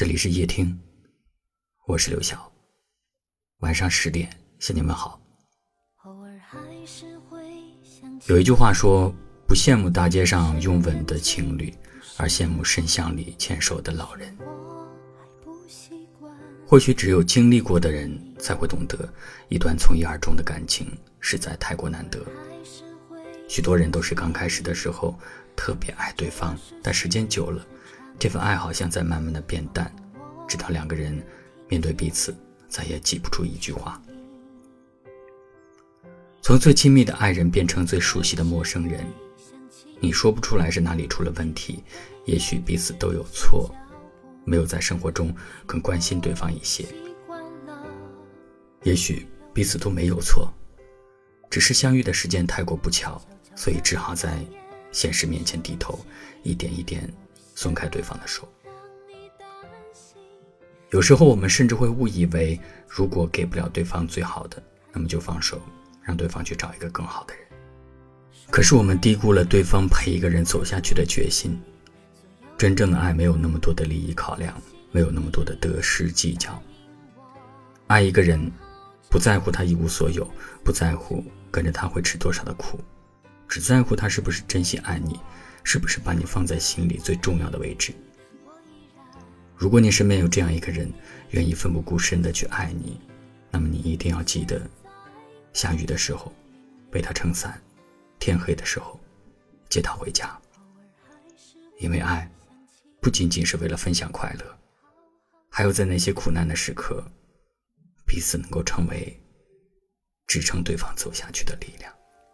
这里是夜听，我是刘晓。晚上十点向你们好。有一句话说：“不羡慕大街上拥吻的情侣，而羡慕深巷里牵手的老人。”或许只有经历过的人才会懂得，一段从一而终的感情实在太过难得。许多人都是刚开始的时候特别爱对方，但时间久了。这份爱好像在慢慢的变淡，直到两个人面对彼此，再也挤不出一句话。从最亲密的爱人变成最熟悉的陌生人，你说不出来是哪里出了问题，也许彼此都有错，没有在生活中更关心对方一些。也许彼此都没有错，只是相遇的时间太过不巧，所以只好在现实面前低头，一点一点。松开对方的手。有时候我们甚至会误以为，如果给不了对方最好的，那么就放手，让对方去找一个更好的人。可是我们低估了对方陪一个人走下去的决心。真正的爱没有那么多的利益考量，没有那么多的得失计较。爱一个人，不在乎他一无所有，不在乎跟着他会吃多少的苦，只在乎他是不是真心爱你。是不是把你放在心里最重要的位置？如果你身边有这样一个人，愿意奋不顾身的去爱你，那么你一定要记得，下雨的时候为他撑伞，天黑的时候接他回家。因为爱，不仅仅是为了分享快乐，还有在那些苦难的时刻，彼此能够成为支撑对方走下去的力量。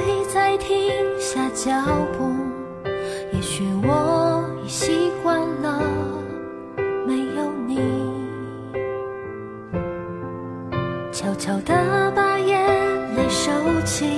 会再停下脚步。也许我已习惯了没有你，悄悄地把眼泪收起。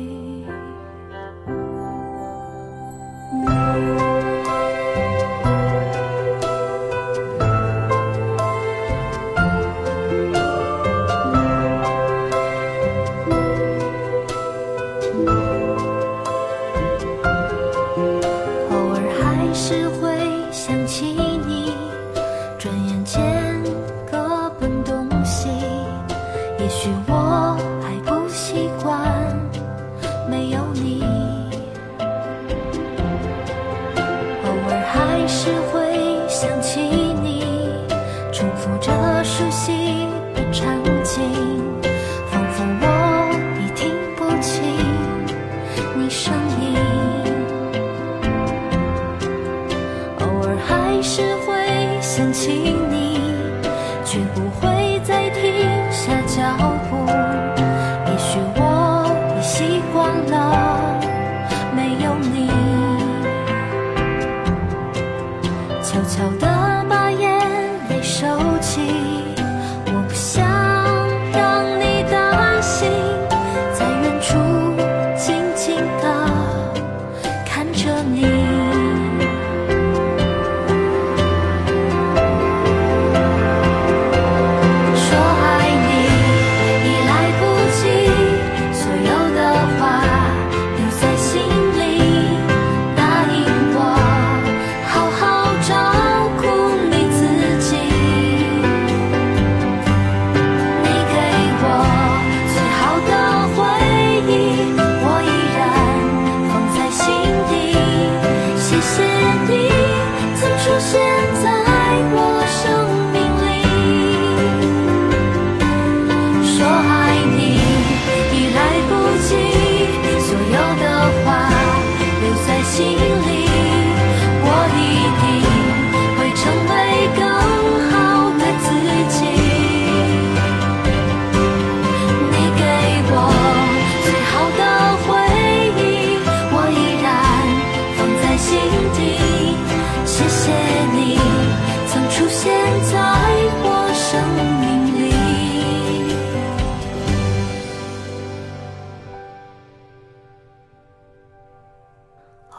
想起你，却不会再停下脚步。也许我已习惯了没有你，悄悄地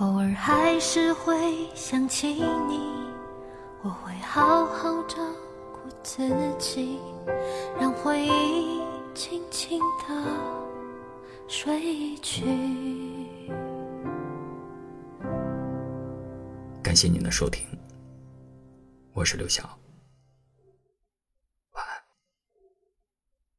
偶尔还是会想起你，我会好好照顾自己，让回忆轻轻地睡去。感谢您的收听，我是刘晓。